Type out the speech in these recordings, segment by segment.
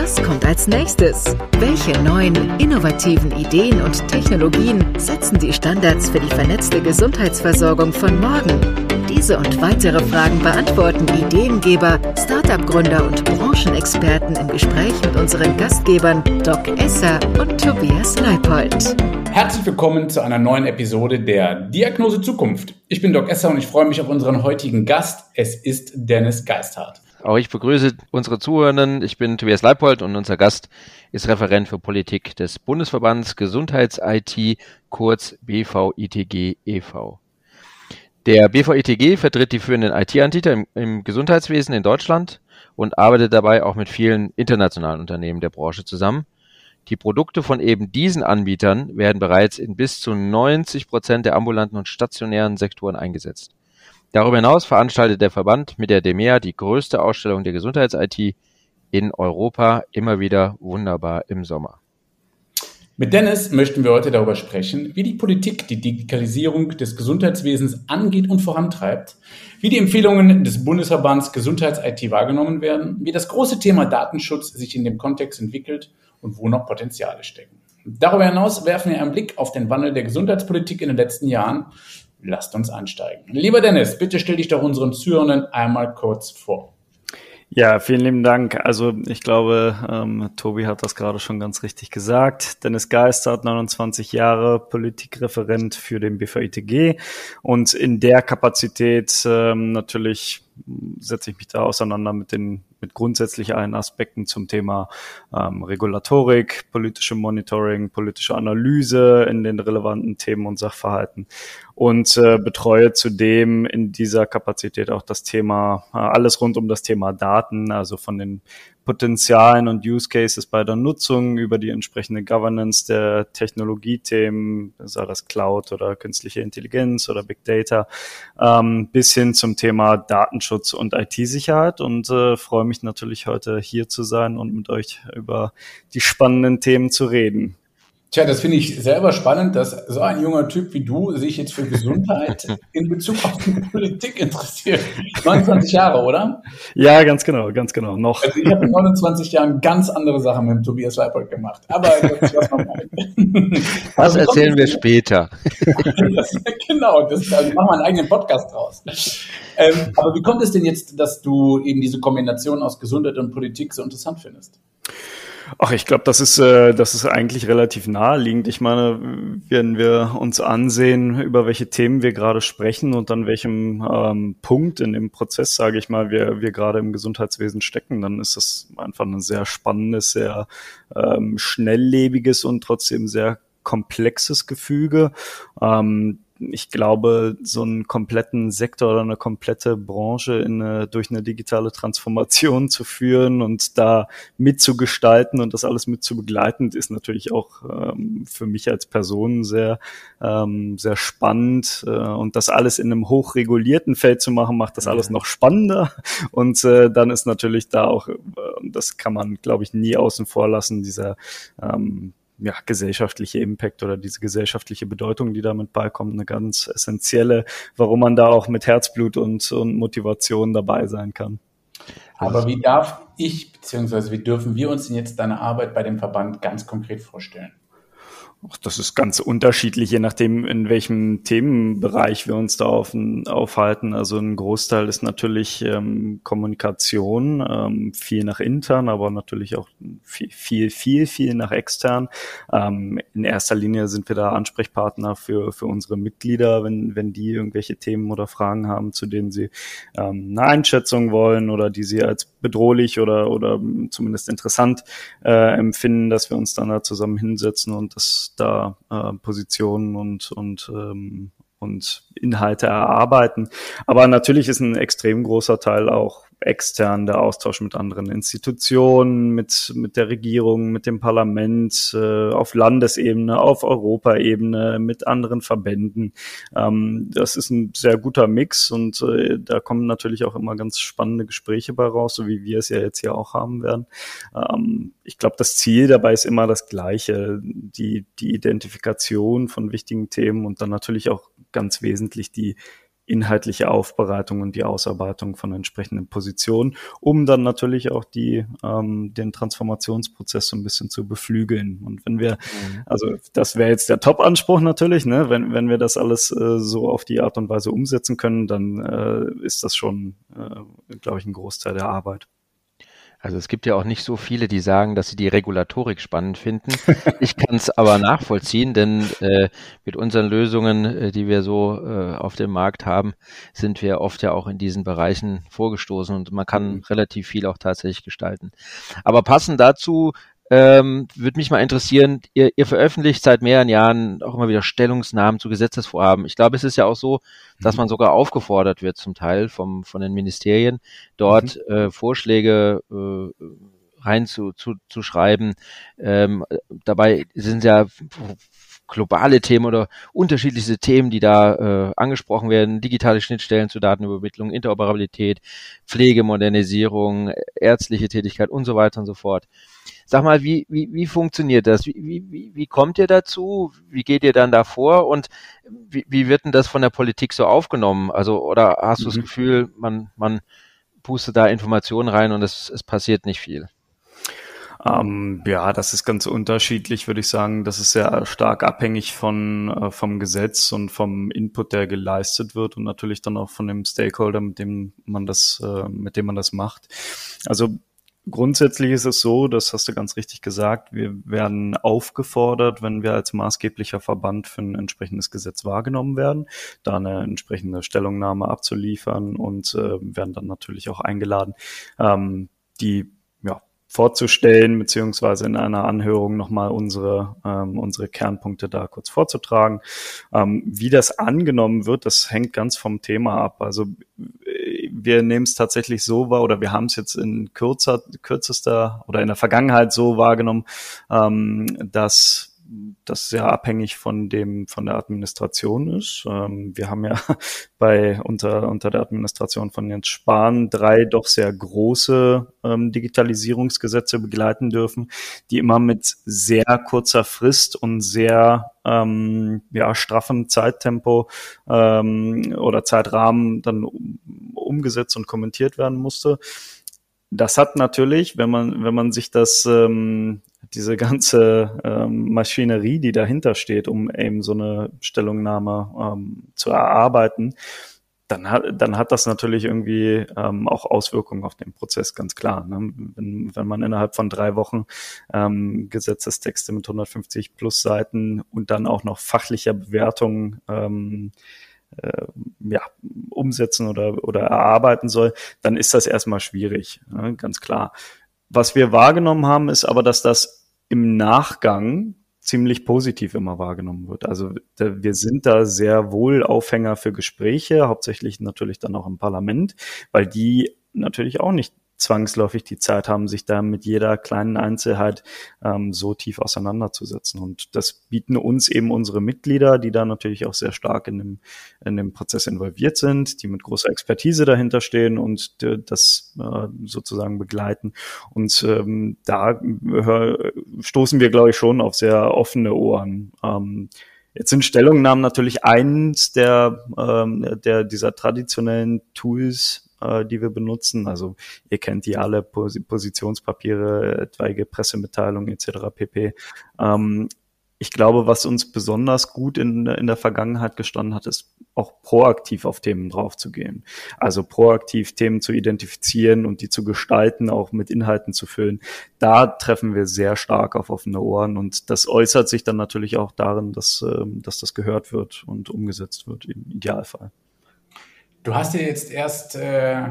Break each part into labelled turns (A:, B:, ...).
A: Was kommt als nächstes? Welche neuen, innovativen Ideen und Technologien setzen die Standards für die vernetzte Gesundheitsversorgung von morgen? Diese und weitere Fragen beantworten Ideengeber, Startup-Gründer und Branchenexperten im Gespräch mit unseren Gastgebern Doc Esser und Tobias Leipold.
B: Herzlich willkommen zu einer neuen Episode der Diagnose Zukunft. Ich bin Doc Esser und ich freue mich auf unseren heutigen Gast. Es ist Dennis Geisthardt.
C: Auch ich begrüße unsere Zuhörenden. Ich bin Tobias Leipold und unser Gast ist Referent für Politik des Bundesverbands Gesundheits-IT, kurz BVITG e.V. Der BVITG vertritt die führenden IT-Anbieter im, im Gesundheitswesen in Deutschland und arbeitet dabei auch mit vielen internationalen Unternehmen der Branche zusammen die Produkte von eben diesen Anbietern werden bereits in bis zu 90 Prozent der ambulanten und stationären Sektoren eingesetzt. Darüber hinaus veranstaltet der Verband mit der DEMEA die größte Ausstellung der Gesundheits-IT in Europa immer wieder wunderbar im Sommer.
B: Mit Dennis möchten wir heute darüber sprechen, wie die Politik die Digitalisierung des Gesundheitswesens angeht und vorantreibt, wie die Empfehlungen des Bundesverbands Gesundheits-IT wahrgenommen werden, wie das große Thema Datenschutz sich in dem Kontext entwickelt und wo noch Potenziale stecken. Darüber hinaus werfen wir einen Blick auf den Wandel der Gesundheitspolitik in den letzten Jahren. Lasst uns einsteigen. Lieber Dennis, bitte stell dich doch unseren Zuhörern einmal kurz vor.
D: Ja, vielen lieben Dank. Also ich glaube, ähm, Tobi hat das gerade schon ganz richtig gesagt. Dennis Geister hat 29 Jahre Politikreferent für den BVITG und in der Kapazität ähm, natürlich setze ich mich da auseinander mit den mit grundsätzlich allen Aspekten zum Thema ähm, Regulatorik, politische Monitoring, politische Analyse in den relevanten Themen und Sachverhalten und äh, betreue zudem in dieser Kapazität auch das Thema, äh, alles rund um das Thema Daten, also von den Potenzialen und Use Cases bei der Nutzung über die entsprechende Governance der Technologiethemen, sei das Cloud oder künstliche Intelligenz oder Big Data, ähm, bis hin zum Thema Datenschutz und IT-Sicherheit und äh, freue mich natürlich heute hier zu sein und mit euch über die spannenden Themen zu reden.
B: Tja, das finde ich selber spannend, dass so ein junger Typ wie du sich jetzt für Gesundheit in Bezug auf die Politik interessiert. 29 Jahre, oder?
D: Ja, ganz genau, ganz genau. Noch.
B: Also ich habe in 29 Jahren ganz andere Sachen mit Tobias Leipold gemacht. Aber das.
C: Das also, erzählen wir später.
B: das, genau, das, also machen wir einen eigenen Podcast draus. Ähm, aber wie kommt es denn jetzt, dass du eben diese Kombination aus Gesundheit und Politik so interessant findest?
D: Ach, ich glaube, das ist äh, das ist eigentlich relativ naheliegend. Ich meine, wenn wir uns ansehen, über welche Themen wir gerade sprechen und an welchem ähm, Punkt in dem Prozess, sage ich mal, wir wir gerade im Gesundheitswesen stecken, dann ist das einfach ein sehr spannendes, sehr ähm, schnelllebiges und trotzdem sehr komplexes Gefüge. Ähm, ich glaube, so einen kompletten Sektor oder eine komplette Branche in eine, durch eine digitale Transformation zu führen und da mitzugestalten und das alles mit zu begleiten, ist natürlich auch ähm, für mich als Person sehr, ähm, sehr spannend. Äh, und das alles in einem hochregulierten Feld zu machen, macht das alles noch spannender. Und äh, dann ist natürlich da auch, äh, das kann man, glaube ich, nie außen vor lassen, dieser ähm, ja, gesellschaftliche Impact oder diese gesellschaftliche Bedeutung, die damit beikommt, eine ganz essentielle, warum man da auch mit Herzblut und, und Motivation dabei sein kann.
B: Aber wie darf ich, beziehungsweise wie dürfen wir uns denn jetzt deine Arbeit bei dem Verband ganz konkret vorstellen?
D: Ach, das ist ganz unterschiedlich, je nachdem, in welchem Themenbereich wir uns da auf, aufhalten. Also ein Großteil ist natürlich ähm, Kommunikation, ähm, viel nach intern, aber natürlich auch viel, viel, viel, viel nach extern. Ähm, in erster Linie sind wir da Ansprechpartner für, für unsere Mitglieder, wenn, wenn die irgendwelche Themen oder Fragen haben, zu denen sie ähm, eine Einschätzung wollen oder die sie als bedrohlich oder, oder zumindest interessant äh, empfinden, dass wir uns dann da zusammen hinsetzen und das da äh, Positionen und, und, ähm, und Inhalte erarbeiten. Aber natürlich ist ein extrem großer Teil auch extern der Austausch mit anderen Institutionen, mit, mit der Regierung, mit dem Parlament, äh, auf Landesebene, auf Europaebene, mit anderen Verbänden. Ähm, das ist ein sehr guter Mix und äh, da kommen natürlich auch immer ganz spannende Gespräche bei raus, so wie wir es ja jetzt hier auch haben werden. Ähm, ich glaube, das Ziel dabei ist immer das gleiche, die, die Identifikation von wichtigen Themen und dann natürlich auch ganz wesentlich die inhaltliche Aufbereitung und die Ausarbeitung von entsprechenden Positionen, um dann natürlich auch die, ähm, den Transformationsprozess so ein bisschen zu beflügeln. Und wenn wir, mhm. also das wäre jetzt der Top-Anspruch natürlich, ne? wenn, wenn wir das alles äh, so auf die Art und Weise umsetzen können, dann äh, ist das schon, äh, glaube ich, ein Großteil der Arbeit.
C: Also es gibt ja auch nicht so viele, die sagen, dass sie die Regulatorik spannend finden. Ich kann es aber nachvollziehen, denn äh, mit unseren Lösungen, äh, die wir so äh, auf dem Markt haben, sind wir oft ja auch in diesen Bereichen vorgestoßen und man kann mhm. relativ viel auch tatsächlich gestalten. Aber passend dazu ähm, Würde mich mal interessieren, ihr, ihr veröffentlicht seit mehreren Jahren auch immer wieder Stellungsnahmen zu Gesetzesvorhaben. Ich glaube, es ist ja auch so, dass mhm. man sogar aufgefordert wird, zum Teil vom, von den Ministerien, dort mhm. äh, Vorschläge äh, rein zu, zu, zu schreiben. Ähm, dabei sind ja globale Themen oder unterschiedlichste Themen, die da äh, angesprochen werden. Digitale Schnittstellen zur Datenübermittlung, Interoperabilität, Pflegemodernisierung, ärztliche Tätigkeit und so weiter und so fort. Sag mal, wie, wie, wie funktioniert das? Wie, wie, wie kommt ihr dazu? Wie geht ihr dann davor? Und wie, wie wird denn das von der Politik so aufgenommen? Also, oder hast mhm. du das mhm. Gefühl, man, man pustet da Informationen rein und es, es passiert nicht viel?
D: Ähm, ja, das ist ganz unterschiedlich, würde ich sagen. Das ist sehr stark abhängig von, äh, vom Gesetz und vom Input, der geleistet wird und natürlich dann auch von dem Stakeholder, mit dem man das, äh, mit dem man das macht. Also Grundsätzlich ist es so, das hast du ganz richtig gesagt, wir werden aufgefordert, wenn wir als maßgeblicher Verband für ein entsprechendes Gesetz wahrgenommen werden, da eine entsprechende Stellungnahme abzuliefern und äh, werden dann natürlich auch eingeladen, ähm, die vorzustellen, beziehungsweise in einer Anhörung nochmal unsere, ähm, unsere Kernpunkte da kurz vorzutragen. Ähm, wie das angenommen wird, das hängt ganz vom Thema ab. Also wir nehmen es tatsächlich so wahr oder wir haben es jetzt in kürzer, kürzester oder in der Vergangenheit so wahrgenommen, ähm, dass das sehr abhängig von dem von der Administration ist. Ähm, wir haben ja bei unter unter der Administration von Jens Spahn drei doch sehr große ähm, Digitalisierungsgesetze begleiten dürfen, die immer mit sehr kurzer Frist und sehr ähm, ja straffem Zeittempo ähm, oder Zeitrahmen dann umgesetzt und kommentiert werden musste. Das hat natürlich, wenn man, wenn man sich das, ähm, diese ganze ähm, Maschinerie, die dahinter steht, um eben so eine Stellungnahme ähm, zu erarbeiten, dann hat, dann hat das natürlich irgendwie ähm, auch Auswirkungen auf den Prozess, ganz klar. Ne? Wenn, wenn man innerhalb von drei Wochen ähm, Gesetzestexte mit 150 plus Seiten und dann auch noch fachlicher Bewertung ähm, äh, ja, umsetzen oder, oder erarbeiten soll, dann ist das erstmal schwierig, ne, ganz klar. Was wir wahrgenommen haben, ist aber, dass das im Nachgang ziemlich positiv immer wahrgenommen wird. Also wir sind da sehr wohl Aufhänger für Gespräche, hauptsächlich natürlich dann auch im Parlament, weil die natürlich auch nicht zwangsläufig die Zeit haben, sich da mit jeder kleinen Einzelheit ähm, so tief auseinanderzusetzen. Und das bieten uns eben unsere Mitglieder, die da natürlich auch sehr stark in dem, in dem Prozess involviert sind, die mit großer Expertise dahinter stehen und äh, das äh, sozusagen begleiten. Und ähm, da hör, stoßen wir, glaube ich, schon auf sehr offene Ohren. Ähm, Jetzt sind Stellungnahmen natürlich eins der, ähm, der dieser traditionellen Tools, äh, die wir benutzen. Also ihr kennt die alle Pos Positionspapiere, etwaige Pressemitteilungen etc. pp. Ähm, ich glaube, was uns besonders gut in, in der Vergangenheit gestanden hat, ist auch proaktiv auf Themen draufzugehen. Also proaktiv Themen zu identifizieren und die zu gestalten, auch mit Inhalten zu füllen. Da treffen wir sehr stark auf offene Ohren und das äußert sich dann natürlich auch darin, dass, ähm, dass das gehört wird und umgesetzt wird im Idealfall.
B: Du hast ja jetzt erst äh,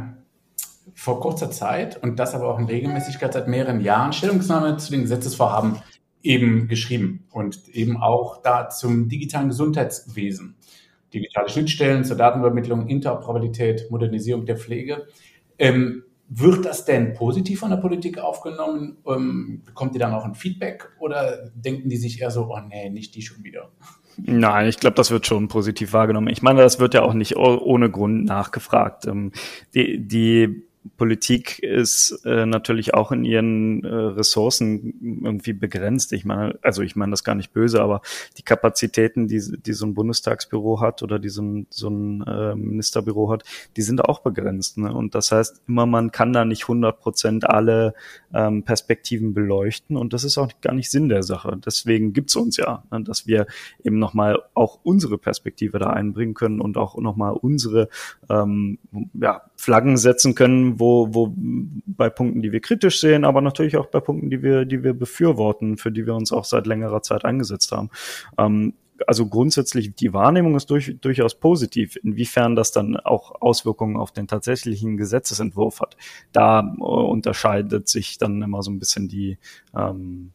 B: vor kurzer Zeit und das aber auch in Regelmäßigkeit seit mehreren Jahren Stellungnahme zu den Gesetzesvorhaben eben geschrieben und eben auch da zum digitalen Gesundheitswesen. Digitale Schnittstellen zur Datenübermittlung, Interoperabilität, Modernisierung der Pflege. Ähm, wird das denn positiv von der Politik aufgenommen? Ähm, bekommt ihr dann auch ein Feedback oder denken die sich eher so, oh nee, nicht die schon wieder?
D: Nein, ich glaube, das wird schon positiv wahrgenommen. Ich meine, das wird ja auch nicht ohne Grund nachgefragt. Ähm, die, die Politik ist äh, natürlich auch in ihren äh, Ressourcen irgendwie begrenzt. Ich meine, also ich meine das gar nicht böse, aber die Kapazitäten, die, die so ein Bundestagsbüro hat oder die so ein, so ein äh, Ministerbüro hat, die sind auch begrenzt. Ne? Und das heißt immer, man kann da nicht 100 Prozent alle ähm, Perspektiven beleuchten und das ist auch gar nicht Sinn der Sache. Deswegen gibt's uns ja, ne? dass wir eben nochmal auch unsere Perspektive da einbringen können und auch nochmal unsere ähm, ja, Flaggen setzen können, wo, wo bei Punkten, die wir kritisch sehen, aber natürlich auch bei Punkten, die wir, die wir befürworten, für die wir uns auch seit längerer Zeit eingesetzt haben. Ähm, also grundsätzlich die Wahrnehmung ist durch, durchaus positiv. Inwiefern das dann auch Auswirkungen auf den tatsächlichen Gesetzesentwurf hat, da äh, unterscheidet sich dann immer so ein bisschen die ähm,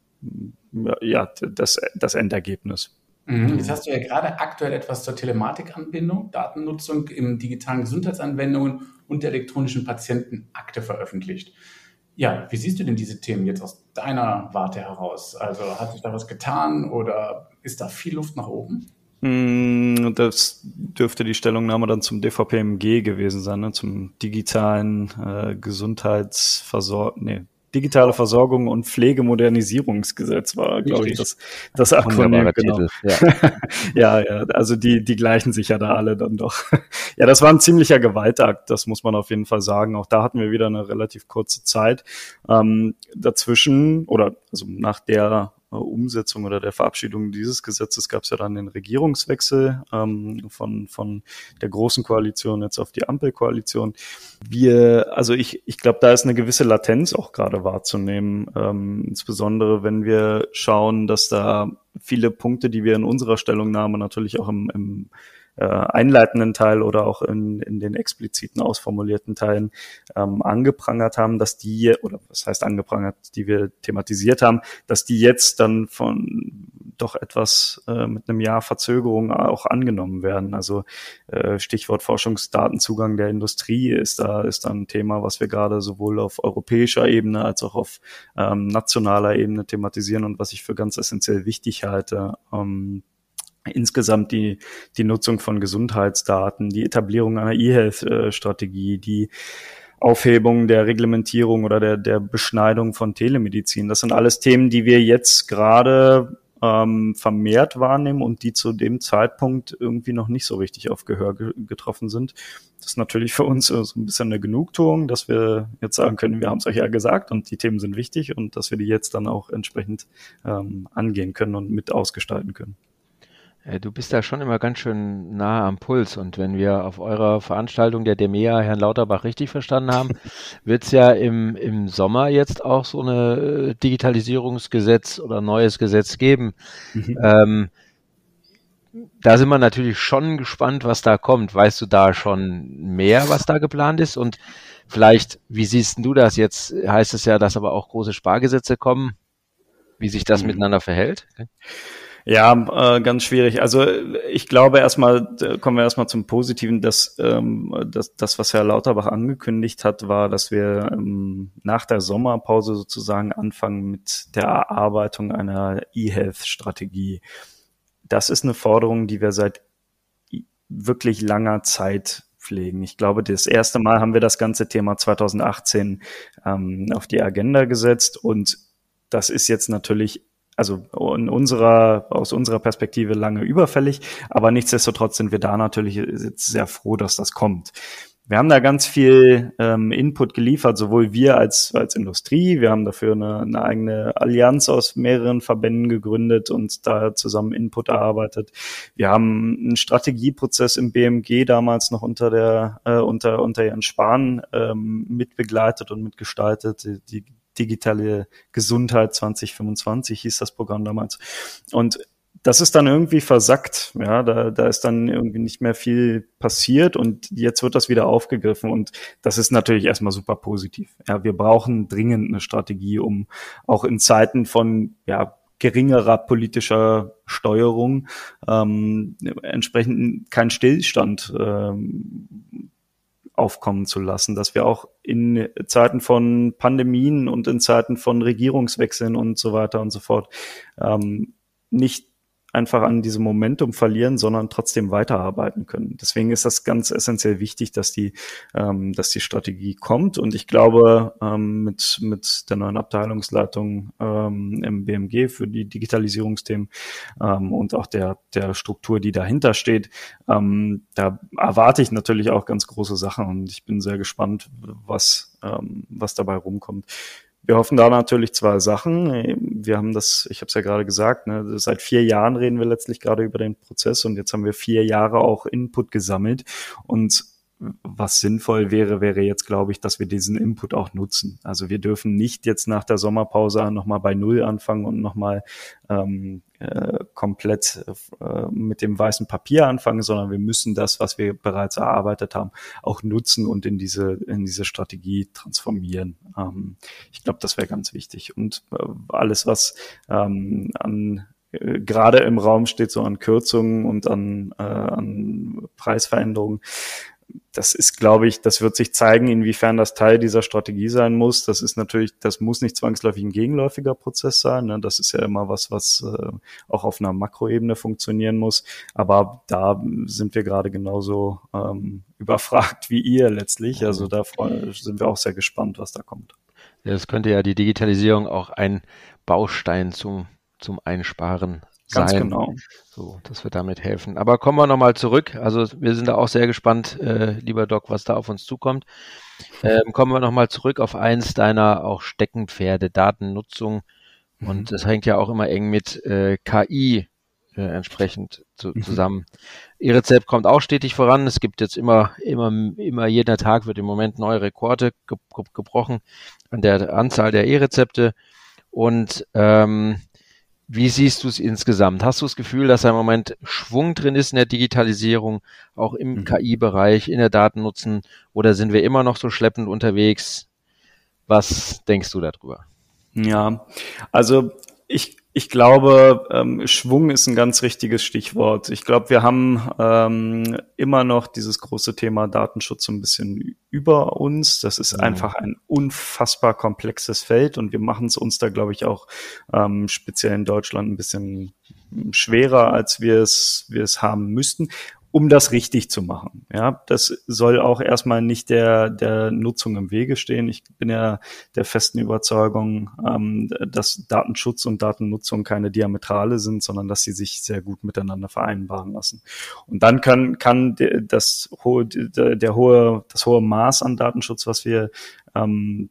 D: ja das, das Endergebnis.
B: Mhm. Jetzt hast du ja gerade aktuell etwas zur Telematikanbindung, Datennutzung im digitalen Gesundheitsanwendungen und der elektronischen Patientenakte veröffentlicht. Ja, wie siehst du denn diese Themen jetzt aus deiner Warte heraus? Also hat sich da was getan oder ist da viel Luft nach oben?
D: Mm, das dürfte die Stellungnahme dann zum DVPMG gewesen sein, ne? zum digitalen äh, Gesundheitsversorgung, nee, digitale Versorgung und Pflegemodernisierungsgesetz war, glaube ich, das, das Akronym. Genau. Ja. ja, ja, also die, die gleichen sich ja da alle dann doch. ja, das war ein ziemlicher Gewaltakt, das muss man auf jeden Fall sagen. Auch da hatten wir wieder eine relativ kurze Zeit ähm, dazwischen oder also nach der Umsetzung oder der Verabschiedung dieses Gesetzes gab es ja dann den Regierungswechsel ähm, von, von der großen Koalition jetzt auf die Ampelkoalition. Wir, also ich, ich glaube, da ist eine gewisse Latenz auch gerade wahrzunehmen, ähm, insbesondere wenn wir schauen, dass da viele Punkte, die wir in unserer Stellungnahme natürlich auch im, im äh, einleitenden Teil oder auch in, in den expliziten ausformulierten Teilen ähm, angeprangert haben, dass die, oder was heißt angeprangert, die wir thematisiert haben, dass die jetzt dann von doch etwas äh, mit einem Jahr Verzögerung auch angenommen werden. Also äh, Stichwort Forschungsdatenzugang der Industrie ist da ist da ein Thema, was wir gerade sowohl auf europäischer Ebene als auch auf ähm, nationaler Ebene thematisieren und was ich für ganz essentiell wichtig halte. Ähm, insgesamt die, die Nutzung von Gesundheitsdaten, die Etablierung einer E-Health-Strategie, die Aufhebung der Reglementierung oder der, der Beschneidung von Telemedizin. Das sind alles Themen, die wir jetzt gerade ähm, vermehrt wahrnehmen und die zu dem Zeitpunkt irgendwie noch nicht so richtig auf Gehör ge getroffen sind. Das ist natürlich für uns so ein bisschen eine Genugtuung, dass wir jetzt sagen können, wir haben es euch ja gesagt und die Themen sind wichtig und dass wir die jetzt dann auch entsprechend ähm, angehen können und mit ausgestalten können.
C: Äh, du bist da schon immer ganz schön nah am Puls. Und wenn wir auf eurer Veranstaltung der DEMEA Herrn Lauterbach richtig verstanden haben, wird es ja im, im Sommer jetzt auch so eine äh, Digitalisierungsgesetz oder neues Gesetz geben. Mhm. Ähm, da sind wir natürlich schon gespannt, was da kommt. Weißt du da schon mehr, was da geplant ist? Und vielleicht, wie siehst du das jetzt? Heißt es ja, dass aber auch große Spargesetze kommen, wie sich das mhm. miteinander verhält? Okay.
D: Ja, äh, ganz schwierig. Also ich glaube erstmal, kommen wir erstmal zum Positiven, dass ähm, das, das, was Herr Lauterbach angekündigt hat, war, dass wir ähm, nach der Sommerpause sozusagen anfangen mit der Erarbeitung einer E-Health-Strategie. Das ist eine Forderung, die wir seit wirklich langer Zeit pflegen. Ich glaube, das erste Mal haben wir das ganze Thema 2018 ähm, auf die Agenda gesetzt und das ist jetzt natürlich also in unserer, aus unserer Perspektive lange überfällig, aber nichtsdestotrotz sind wir da natürlich jetzt sehr froh, dass das kommt. Wir haben da ganz viel ähm, Input geliefert, sowohl wir als, als Industrie, wir haben dafür eine, eine eigene Allianz aus mehreren Verbänden gegründet und da zusammen Input erarbeitet. Wir haben einen Strategieprozess im BMG damals noch unter der, äh, unter, unter Jan Spahn ähm, mitbegleitet und mitgestaltet. Die, digitale Gesundheit 2025 hieß das Programm damals. Und das ist dann irgendwie versackt. Ja, da, da ist dann irgendwie nicht mehr viel passiert und jetzt wird das wieder aufgegriffen und das ist natürlich erstmal super positiv. Ja, wir brauchen dringend eine Strategie, um auch in Zeiten von, ja, geringerer politischer Steuerung ähm, entsprechend keinen Stillstand ähm, aufkommen zu lassen, dass wir auch in Zeiten von Pandemien und in Zeiten von Regierungswechseln und so weiter und so fort ähm, nicht einfach an diesem Momentum verlieren, sondern trotzdem weiterarbeiten können. Deswegen ist das ganz essentiell wichtig, dass die, ähm, dass die Strategie kommt. Und ich glaube, ähm, mit, mit der neuen Abteilungsleitung ähm, im BMG für die Digitalisierungsthemen ähm, und auch der, der Struktur, die dahinter steht, ähm, da erwarte ich natürlich auch ganz große Sachen und ich bin sehr gespannt, was, ähm, was dabei rumkommt. Wir hoffen da natürlich zwei Sachen. Wir haben das, ich habe es ja gerade gesagt, ne, seit vier Jahren reden wir letztlich gerade über den Prozess und jetzt haben wir vier Jahre auch Input gesammelt und was sinnvoll wäre, wäre jetzt, glaube ich, dass wir diesen Input auch nutzen. Also wir dürfen nicht jetzt nach der Sommerpause nochmal bei Null anfangen und nochmal ähm, äh, komplett äh, mit dem weißen Papier anfangen, sondern wir müssen das, was wir bereits erarbeitet haben, auch nutzen und in diese, in diese Strategie transformieren. Ähm, ich glaube, das wäre ganz wichtig. Und äh, alles, was ähm, an äh, gerade im Raum steht, so an Kürzungen und an, äh, an Preisveränderungen, das ist, glaube ich, das wird sich zeigen, inwiefern das Teil dieser Strategie sein muss. Das ist natürlich, das muss nicht zwangsläufig ein gegenläufiger Prozess sein. Ne? Das ist ja immer was, was äh, auch auf einer Makroebene funktionieren muss. Aber da sind wir gerade genauso ähm, überfragt wie ihr letztlich. Also da sind wir auch sehr gespannt, was da kommt.
C: Das könnte ja die Digitalisierung auch ein Baustein zum, zum Einsparen Ganz sein. genau. So, das wird damit helfen. Aber kommen wir nochmal zurück. Also wir sind da auch sehr gespannt, äh, lieber Doc, was da auf uns zukommt. Ähm, kommen wir nochmal zurück auf eins deiner auch Steckenpferde, Datennutzung. Mhm. Und das hängt ja auch immer eng mit äh, KI äh, entsprechend zu, mhm. zusammen. E-Rezept kommt auch stetig voran. Es gibt jetzt immer, immer, immer jeder Tag wird im Moment neue Rekorde ge ge gebrochen an der Anzahl der E-Rezepte. Und ähm, wie siehst du es insgesamt? Hast du das Gefühl, dass da im Moment Schwung drin ist in der Digitalisierung, auch im mhm. KI-Bereich, in der Datennutzen, oder sind wir immer noch so schleppend unterwegs? Was denkst du darüber?
D: Ja, also ich, ich glaube, ähm, Schwung ist ein ganz richtiges Stichwort. Ich glaube, wir haben ähm, immer noch dieses große Thema Datenschutz so ein bisschen über uns. Das ist mhm. einfach ein unfassbar komplexes Feld und wir machen es uns da, glaube ich, auch ähm, speziell in Deutschland ein bisschen schwerer, als wir es, wir es haben müssten um das richtig zu machen. Ja, das soll auch erstmal nicht der, der Nutzung im Wege stehen. Ich bin ja der festen Überzeugung, ähm, dass Datenschutz und Datennutzung keine Diametrale sind, sondern dass sie sich sehr gut miteinander vereinbaren lassen. Und dann kann, kann das hohe, der hohe, das hohe Maß an Datenschutz, was wir ähm,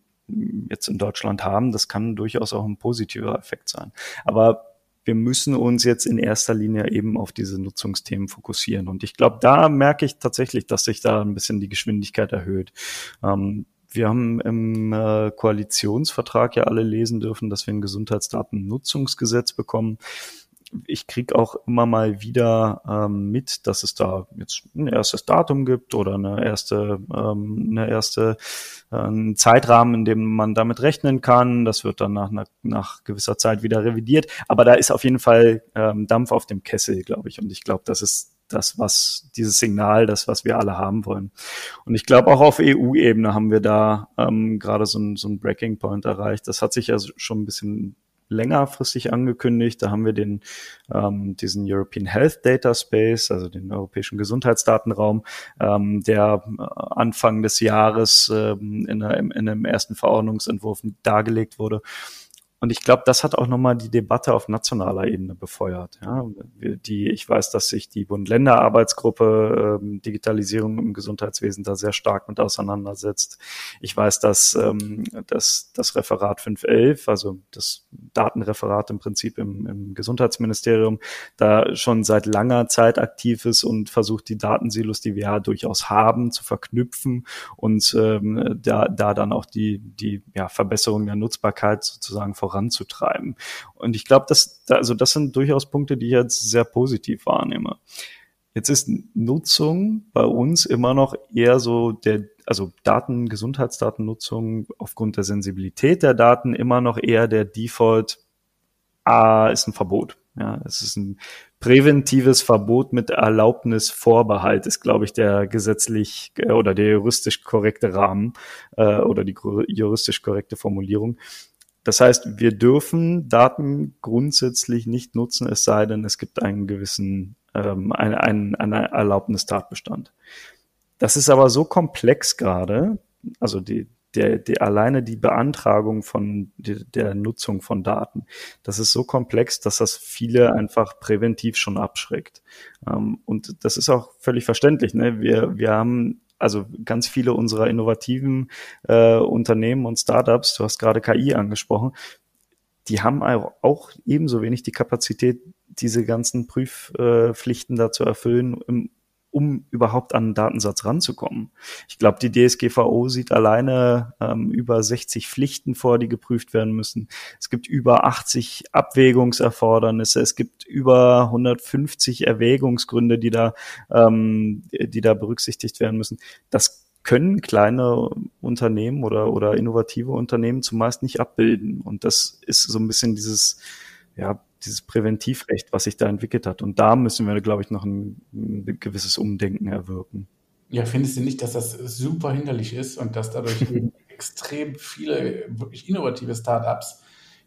D: jetzt in Deutschland haben, das kann durchaus auch ein positiver Effekt sein. Aber wir müssen uns jetzt in erster Linie eben auf diese Nutzungsthemen fokussieren. Und ich glaube, da merke ich tatsächlich, dass sich da ein bisschen die Geschwindigkeit erhöht. Ähm, wir haben im äh, Koalitionsvertrag ja alle lesen dürfen, dass wir ein Gesundheitsdatennutzungsgesetz bekommen ich krieg auch immer mal wieder ähm, mit, dass es da jetzt ein erstes Datum gibt oder eine erste, ähm, eine erste äh, Zeitrahmen, in dem man damit rechnen kann. Das wird dann nach, nach, nach gewisser Zeit wieder revidiert. Aber da ist auf jeden Fall ähm, Dampf auf dem Kessel, glaube ich. Und ich glaube, das ist das, was dieses Signal, das, was wir alle haben wollen. Und ich glaube, auch auf EU-Ebene haben wir da ähm, gerade so ein, so ein Breaking Point erreicht. Das hat sich ja schon ein bisschen längerfristig angekündigt. Da haben wir den, ähm, diesen European Health Data Space, also den europäischen Gesundheitsdatenraum, ähm, der äh, Anfang des Jahres ähm, in, in einem ersten Verordnungsentwurf dargelegt wurde. Und ich glaube, das hat auch nochmal die Debatte auf nationaler Ebene befeuert. Ja, die, ich weiß, dass sich die Bund-Länder-Arbeitsgruppe ähm, Digitalisierung im Gesundheitswesen da sehr stark mit auseinandersetzt. Ich weiß, dass ähm, dass das Referat 511, also das Datenreferat im Prinzip im, im Gesundheitsministerium, da schon seit langer Zeit aktiv ist und versucht, die Datensilos, die wir ja durchaus haben, zu verknüpfen und ähm, da, da dann auch die, die ja, Verbesserung der Nutzbarkeit sozusagen voran voranzutreiben. Und ich glaube, dass, also das sind durchaus Punkte, die ich jetzt sehr positiv wahrnehme. Jetzt ist Nutzung bei uns immer noch eher so der, also Daten, Gesundheitsdatennutzung aufgrund der Sensibilität der Daten immer noch eher der Default, ah, ist ein Verbot. Ja, es ist ein präventives Verbot mit Erlaubnisvorbehalt ist, glaube ich, der gesetzlich äh, oder der juristisch korrekte Rahmen äh, oder die juristisch korrekte Formulierung. Das heißt, wir dürfen Daten grundsätzlich nicht nutzen, es sei denn, es gibt einen gewissen, ähm, einen, einen, einen Erlaubnistatbestand. Das ist aber so komplex gerade, also die, der, der alleine die Beantragung von die, der Nutzung von Daten, das ist so komplex, dass das viele einfach präventiv schon abschreckt. Ähm, und das ist auch völlig verständlich. Ne? Wir, wir haben also ganz viele unserer innovativen äh, Unternehmen und Startups, du hast gerade KI angesprochen, die haben auch ebenso wenig die Kapazität, diese ganzen Prüfpflichten da zu erfüllen im um überhaupt an einen Datensatz ranzukommen. Ich glaube, die DSGVO sieht alleine ähm, über 60 Pflichten vor, die geprüft werden müssen. Es gibt über 80 Abwägungserfordernisse. Es gibt über 150 Erwägungsgründe, die da, ähm, die da berücksichtigt werden müssen. Das können kleine Unternehmen oder, oder innovative Unternehmen zumeist nicht abbilden. Und das ist so ein bisschen dieses, ja, dieses Präventivrecht, was sich da entwickelt hat. Und da müssen wir, glaube ich, noch ein, ein gewisses Umdenken erwirken.
B: Ja, findest du nicht, dass das super hinderlich ist und dass dadurch extrem viele wirklich innovative Startups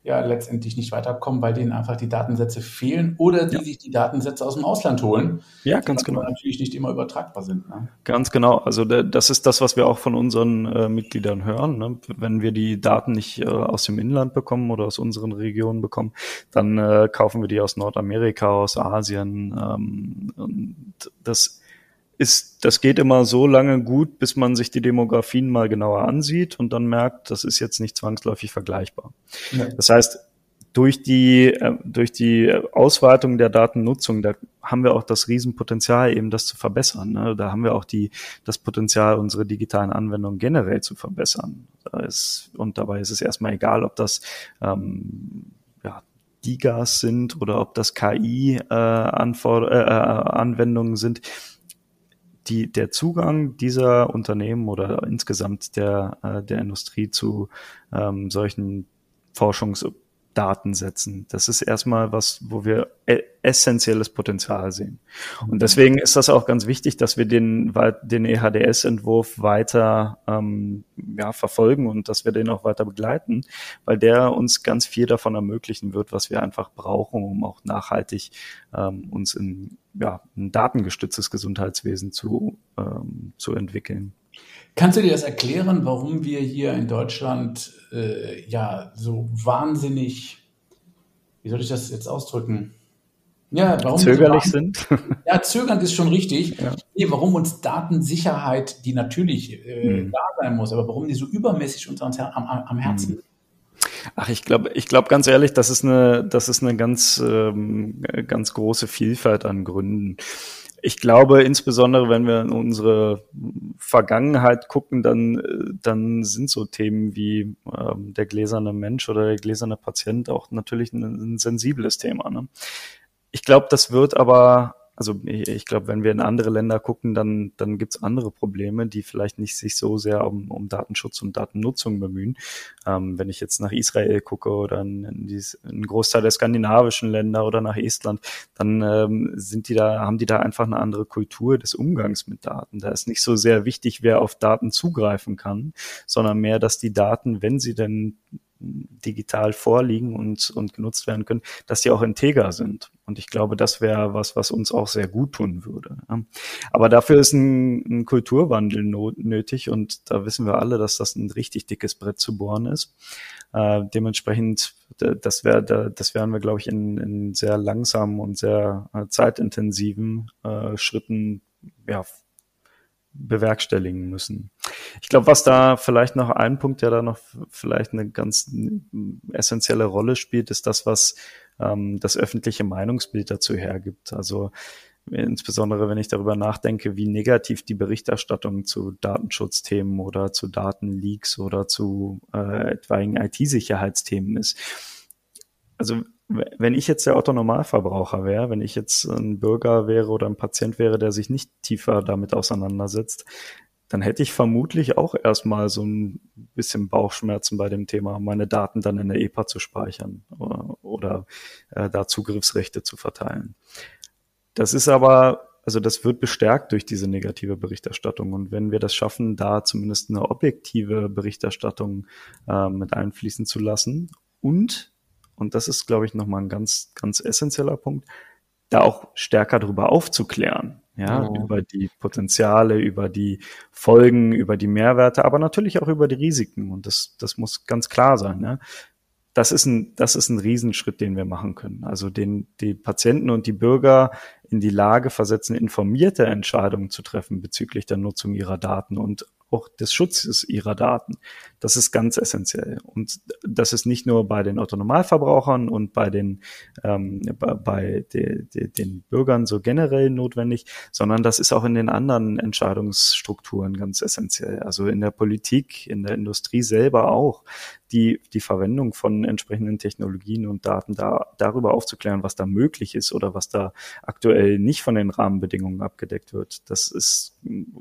B: ja letztendlich nicht weiterkommen, weil denen einfach die Datensätze fehlen oder die ja. sich die Datensätze aus dem Ausland holen.
D: Ja, ganz genau.
B: natürlich nicht immer übertragbar sind.
D: Ne? Ganz genau. Also das ist das, was wir auch von unseren äh, Mitgliedern hören. Ne? Wenn wir die Daten nicht äh, aus dem Inland bekommen oder aus unseren Regionen bekommen, dann äh, kaufen wir die aus Nordamerika, aus Asien. Ähm, und das ist, das geht immer so lange gut, bis man sich die Demografien mal genauer ansieht und dann merkt, das ist jetzt nicht zwangsläufig vergleichbar. Ja. Das heißt, durch die, äh, durch die Ausweitung der Datennutzung, da haben wir auch das Riesenpotenzial, eben das zu verbessern. Ne? Da haben wir auch die, das Potenzial, unsere digitalen Anwendungen generell zu verbessern. Da ist, und dabei ist es erstmal egal, ob das ähm, ja, Digas sind oder ob das KI-Anwendungen äh, äh, Anwendungen sind die, der Zugang dieser Unternehmen oder insgesamt der, äh, der Industrie zu ähm, solchen Forschungsdatensätzen, das ist erstmal was, wo wir e essentielles Potenzial sehen. Und deswegen ist das auch ganz wichtig, dass wir den, den EHDS-Entwurf weiter ähm, ja, verfolgen und dass wir den auch weiter begleiten, weil der uns ganz viel davon ermöglichen wird, was wir einfach brauchen, um auch nachhaltig ähm, uns in ja, ein datengestütztes Gesundheitswesen zu, ähm, zu entwickeln.
B: Kannst du dir das erklären, warum wir hier in Deutschland äh, ja so wahnsinnig, wie soll ich das jetzt ausdrücken?
D: Ja, warum zögerlich sind?
B: Ja, zögernd ist schon richtig. Ja. Nee, warum uns Datensicherheit, die natürlich äh, hm. da sein muss, aber warum die so übermäßig uns am, am, am Herzen hm.
D: Ach, ich glaube, ich glaube ganz ehrlich, das ist eine, das ist eine ganz, ähm, ganz große Vielfalt an Gründen. Ich glaube, insbesondere wenn wir in unsere Vergangenheit gucken, dann, dann sind so Themen wie ähm, der gläserne Mensch oder der gläserne Patient auch natürlich ein, ein sensibles Thema. Ne? Ich glaube, das wird aber also ich, ich glaube, wenn wir in andere Länder gucken, dann, dann gibt's andere Probleme, die vielleicht nicht sich so sehr um, um Datenschutz und Datennutzung bemühen. Ähm, wenn ich jetzt nach Israel gucke oder in, in dies, einen Großteil der skandinavischen Länder oder nach Estland, dann ähm, sind die da, haben die da einfach eine andere Kultur des Umgangs mit Daten. Da ist nicht so sehr wichtig, wer auf Daten zugreifen kann, sondern mehr, dass die Daten, wenn sie denn digital vorliegen und, und genutzt werden können, dass die auch integer sind. Und ich glaube, das wäre was, was uns auch sehr gut tun würde. Aber dafür ist ein, ein Kulturwandel nötig und da wissen wir alle, dass das ein richtig dickes Brett zu bohren ist. Äh, dementsprechend, das wäre, das wären wir, glaube ich, in, in sehr langsamen und sehr äh, zeitintensiven äh, Schritten ja, bewerkstelligen müssen. Ich glaube, was da vielleicht noch ein Punkt, der da noch vielleicht eine ganz essentielle Rolle spielt, ist das, was ähm, das öffentliche Meinungsbild dazu hergibt. Also insbesondere wenn ich darüber nachdenke, wie negativ die Berichterstattung zu Datenschutzthemen oder zu Datenleaks oder zu äh, etwaigen IT-Sicherheitsthemen ist. Also wenn ich jetzt der Autonormalverbraucher wäre, wenn ich jetzt ein Bürger wäre oder ein Patient wäre, der sich nicht tiefer damit auseinandersetzt, dann hätte ich vermutlich auch erstmal so ein bisschen Bauchschmerzen bei dem Thema, meine Daten dann in der EPA zu speichern oder, oder äh, da Zugriffsrechte zu verteilen. das ist aber, also das wird bestärkt durch diese negative Berichterstattung. Und wenn wir das schaffen, da zumindest eine objektive Berichterstattung äh, mit einfließen zu lassen und, und das ist, glaube ich, nochmal ein ganz, ganz essentieller Punkt, da auch stärker darüber aufzuklären ja, oh. über die Potenziale, über die Folgen, über die Mehrwerte, aber natürlich auch über die Risiken. Und das, das muss ganz klar sein. Ne? Das ist ein, das ist ein Riesenschritt, den wir machen können. Also den, die Patienten und die Bürger in die Lage versetzen, informierte Entscheidungen zu treffen bezüglich der Nutzung ihrer Daten und auch des Schutzes ihrer Daten. Das ist ganz essentiell. Und das ist nicht nur bei den Autonomalverbrauchern und bei den, ähm, bei de, de, den Bürgern so generell notwendig, sondern das ist auch in den anderen Entscheidungsstrukturen ganz essentiell. Also in der Politik, in der Industrie selber auch die, die Verwendung von entsprechenden Technologien und Daten da, darüber aufzuklären, was da möglich ist oder was da aktuell nicht von den Rahmenbedingungen abgedeckt wird. Das ist,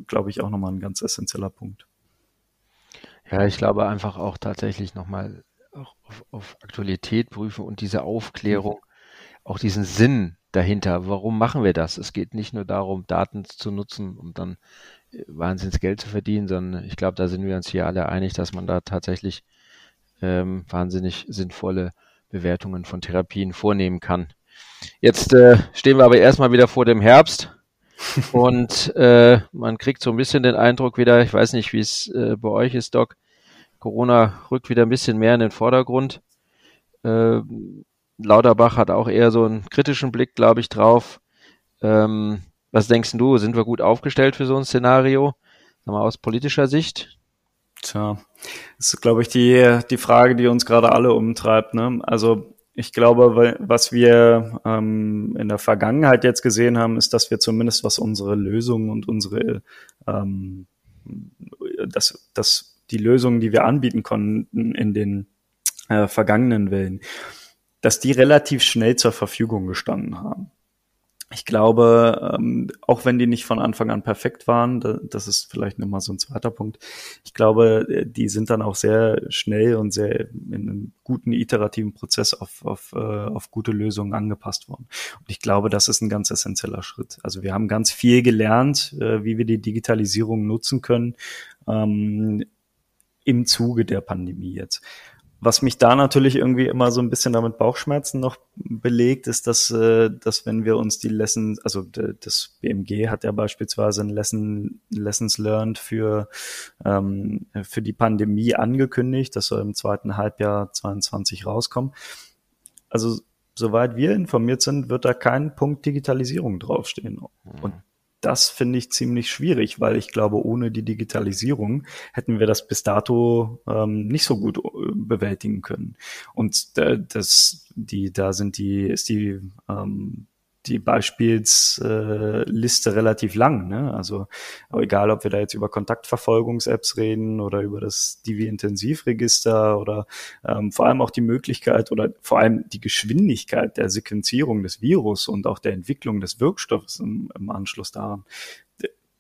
D: glaube ich, auch nochmal ein ganz essentieller Punkt.
C: Ja, ich glaube einfach auch tatsächlich nochmal auf, auf Aktualität prüfen und diese Aufklärung, auch diesen Sinn dahinter. Warum machen wir das? Es geht nicht nur darum, Daten zu nutzen, um dann äh, wahnsinns Geld zu verdienen, sondern ich glaube, da sind wir uns hier alle einig, dass man da tatsächlich ähm, wahnsinnig sinnvolle Bewertungen von Therapien vornehmen kann. Jetzt äh, stehen wir aber erstmal wieder vor dem Herbst und äh, man kriegt so ein bisschen den Eindruck wieder, ich weiß nicht, wie es äh, bei euch ist, Doc, Corona rückt wieder ein bisschen mehr in den Vordergrund. Äh, Lauterbach hat auch eher so einen kritischen Blick, glaube ich, drauf. Ähm, was denkst du, sind wir gut aufgestellt für so ein Szenario? Sag mal, aus politischer Sicht?
D: Tja, das ist, glaube ich, die, die Frage, die uns gerade alle umtreibt. Ne? Also ich glaube, was wir ähm, in der Vergangenheit jetzt gesehen haben, ist, dass wir zumindest was unsere Lösungen und unsere, ähm, dass, dass die Lösungen, die wir anbieten konnten in den äh, vergangenen Wellen, dass die relativ schnell zur Verfügung gestanden haben ich glaube, ähm, auch wenn die nicht von Anfang an perfekt waren, das ist vielleicht nochmal so ein zweiter Punkt. Ich glaube, äh, die sind dann auch sehr schnell und sehr in einem guten iterativen Prozess auf, auf, äh, auf gute Lösungen angepasst worden. Und ich glaube, das ist ein ganz essentieller Schritt. Also wir haben ganz viel gelernt, äh, wie wir die Digitalisierung nutzen können ähm, im Zuge der Pandemie jetzt. Was mich da natürlich irgendwie immer so ein bisschen damit Bauchschmerzen noch belegt, ist, dass, äh, dass wenn wir uns die Lessons, also das BMG hat ja beispielsweise ein Lesson, Lessons Learned für, ähm, für die Pandemie angekündigt, das soll im zweiten Halbjahr 22 rauskommen. Also soweit wir informiert sind, wird da kein Punkt Digitalisierung draufstehen. Und das finde ich ziemlich schwierig, weil ich glaube, ohne die Digitalisierung hätten wir das bis dato ähm, nicht so gut äh, bewältigen können. Und äh, das, die, da sind die, ist die ähm, die Beispielsliste relativ lang. Ne? Also egal, ob wir da jetzt über Kontaktverfolgungs-Apps reden oder über das Divi-Intensivregister oder ähm, vor allem auch die Möglichkeit oder vor allem die Geschwindigkeit der Sequenzierung des Virus und auch der Entwicklung des Wirkstoffs im, im Anschluss daran.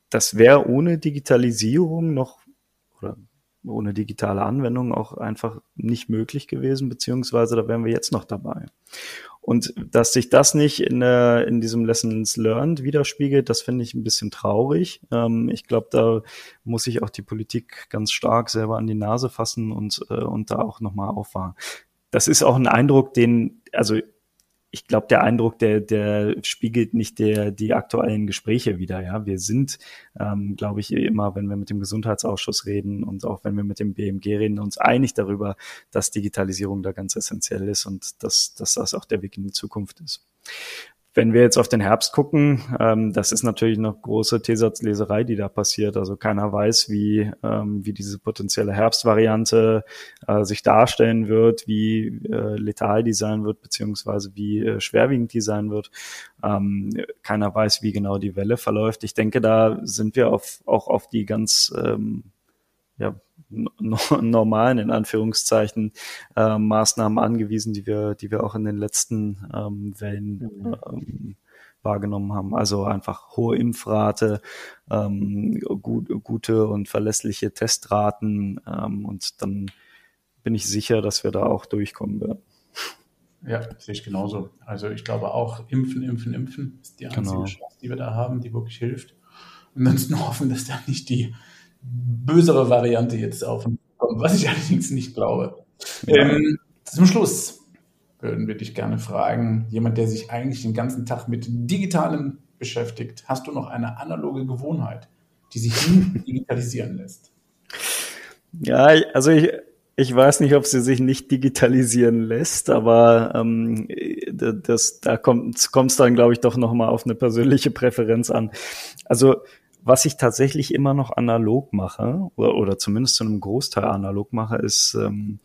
D: Das wäre ohne Digitalisierung noch oder ohne digitale Anwendung auch einfach nicht möglich gewesen, beziehungsweise da wären wir jetzt noch dabei. Und dass sich das nicht in, äh, in diesem Lessons Learned widerspiegelt, das finde ich ein bisschen traurig. Ähm, ich glaube, da muss sich auch die Politik ganz stark selber an die Nase fassen und, äh, und da auch nochmal aufwachen. Das ist auch ein Eindruck, den, also ich glaube, der Eindruck, der, der spiegelt nicht der, die aktuellen Gespräche wieder. Ja, wir sind, ähm, glaube ich, immer, wenn wir mit dem Gesundheitsausschuss reden und auch wenn wir mit dem BMG reden, uns einig darüber, dass Digitalisierung da ganz essentiell ist und dass, dass das auch der Weg in die Zukunft ist. Wenn wir jetzt auf den Herbst gucken, ähm, das ist natürlich noch große T-Satzleserei, die da passiert. Also keiner weiß, wie, ähm, wie diese potenzielle Herbstvariante äh, sich darstellen wird, wie äh, letal die sein wird, beziehungsweise wie äh, schwerwiegend die sein wird. Ähm, keiner weiß, wie genau die Welle verläuft. Ich denke, da sind wir auf, auch auf die ganz ähm, ja, normalen, in Anführungszeichen, äh, Maßnahmen angewiesen, die wir, die wir auch in den letzten ähm, Wellen mhm. ähm, wahrgenommen haben. Also einfach hohe Impfrate, ähm, gut, gute und verlässliche Testraten ähm, und dann bin ich sicher, dass wir da auch durchkommen werden.
B: Ja, sehe ich genauso. Also ich glaube auch, impfen, impfen, impfen ist die einzige genau. Chance, die wir da haben, die wirklich hilft. Und ansonsten hoffen, dass da nicht die bösere Variante jetzt auf uns kommt, was ich allerdings nicht glaube. Ja. Ähm, zum Schluss würden wir dich gerne fragen, jemand, der sich eigentlich den ganzen Tag mit Digitalem beschäftigt, hast du noch eine analoge Gewohnheit, die sich nicht digitalisieren lässt?
D: Ja, also ich, ich weiß nicht, ob sie sich nicht digitalisieren lässt, aber ähm, das, da kommt es dann, glaube ich, doch nochmal auf eine persönliche Präferenz an. Also was ich tatsächlich immer noch analog mache, oder, oder zumindest zu einem Großteil analog mache, ist ähm,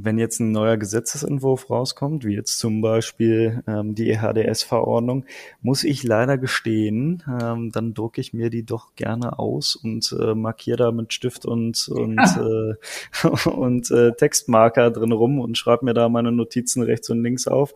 D: wenn jetzt ein neuer Gesetzesentwurf rauskommt, wie jetzt zum Beispiel ähm, die EHDS-Verordnung, muss ich leider gestehen, ähm, dann drucke ich mir die doch gerne aus und äh, markiere da mit Stift und und, äh, und äh, Textmarker drin rum und schreibe mir da meine Notizen rechts und links auf.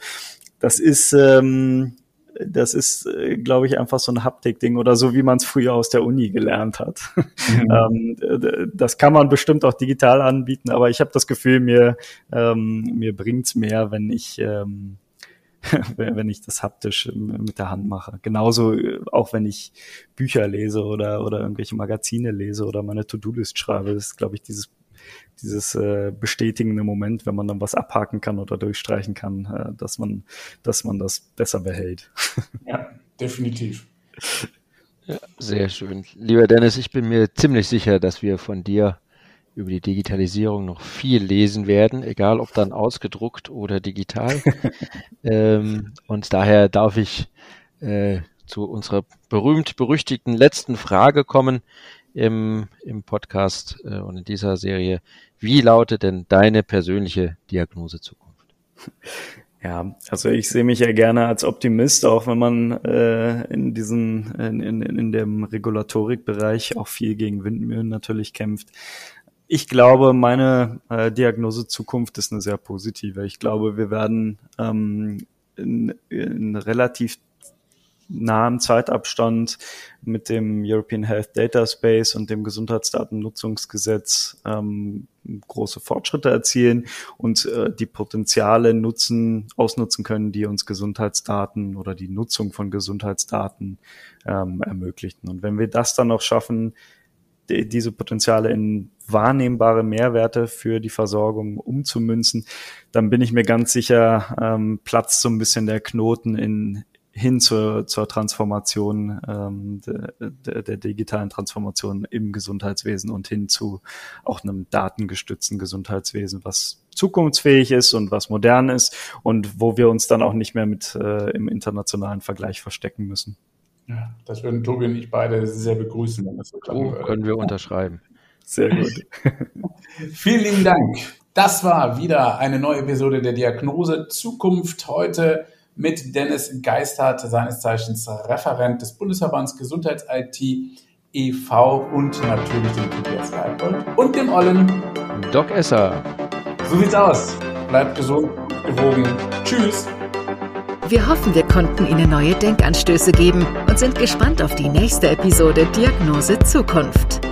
D: Das ist ähm, das ist, äh, glaube ich, einfach so ein Haptik-Ding oder so, wie man es früher aus der Uni gelernt hat. Mhm. ähm, das kann man bestimmt auch digital anbieten, aber ich habe das Gefühl, mir, ähm, mir bringt's mehr, wenn ich, ähm, wenn ich das haptisch mit der Hand mache. Genauso äh, auch wenn ich Bücher lese oder, oder irgendwelche Magazine lese oder meine To-Do-List schreibe, das ist, glaube ich, dieses dieses äh, bestätigende Moment, wenn man dann was abhaken kann oder durchstreichen kann, äh, dass man, dass man das besser behält.
B: Ja, definitiv.
C: Ja, sehr schön. Lieber Dennis, ich bin mir ziemlich sicher, dass wir von dir über die Digitalisierung noch viel lesen werden, egal ob dann ausgedruckt oder digital. ähm, und daher darf ich äh, zu unserer berühmt-berüchtigten letzten Frage kommen im, im Podcast äh, und in dieser Serie. Wie lautet denn deine persönliche Diagnose Zukunft?
D: Ja, also ich sehe mich ja gerne als Optimist, auch wenn man äh, in diesen in, in, in dem Regulatorikbereich auch viel gegen Windmühlen natürlich kämpft. Ich glaube, meine äh, Diagnose Zukunft ist eine sehr positive. Ich glaube, wir werden ähm, in, in relativ nahen Zeitabstand mit dem European Health Data Space und dem Gesundheitsdatennutzungsgesetz ähm, große Fortschritte erzielen und äh, die Potenziale nutzen, ausnutzen können, die uns Gesundheitsdaten oder die Nutzung von Gesundheitsdaten ähm, ermöglichen. Und wenn wir das dann noch schaffen, die, diese Potenziale in wahrnehmbare Mehrwerte für die Versorgung umzumünzen, dann bin ich mir ganz sicher, ähm, platzt so ein bisschen der Knoten in, hin zur, zur Transformation ähm, der, der, der digitalen Transformation im Gesundheitswesen und hin zu auch einem datengestützten Gesundheitswesen, was zukunftsfähig ist und was modern ist und wo wir uns dann auch nicht mehr mit äh, im internationalen Vergleich verstecken müssen.
B: Ja, das würden Tobi und ich beide sehr begrüßen, wenn das
C: so klappen oh, würde. Können wir unterschreiben.
D: Sehr gut.
B: Vielen lieben Dank. Das war wieder eine neue Episode der Diagnose Zukunft heute mit Dennis Geistert, seines Zeichens Referent des Bundesverbands Gesundheits-IT e.V. und natürlich dem Tobias Leipold und dem Ollen
C: Doc Esser.
B: So sieht's aus. Bleibt gesund, gewogen. Tschüss.
A: Wir hoffen, wir konnten Ihnen neue Denkanstöße geben und sind gespannt auf die nächste Episode Diagnose Zukunft.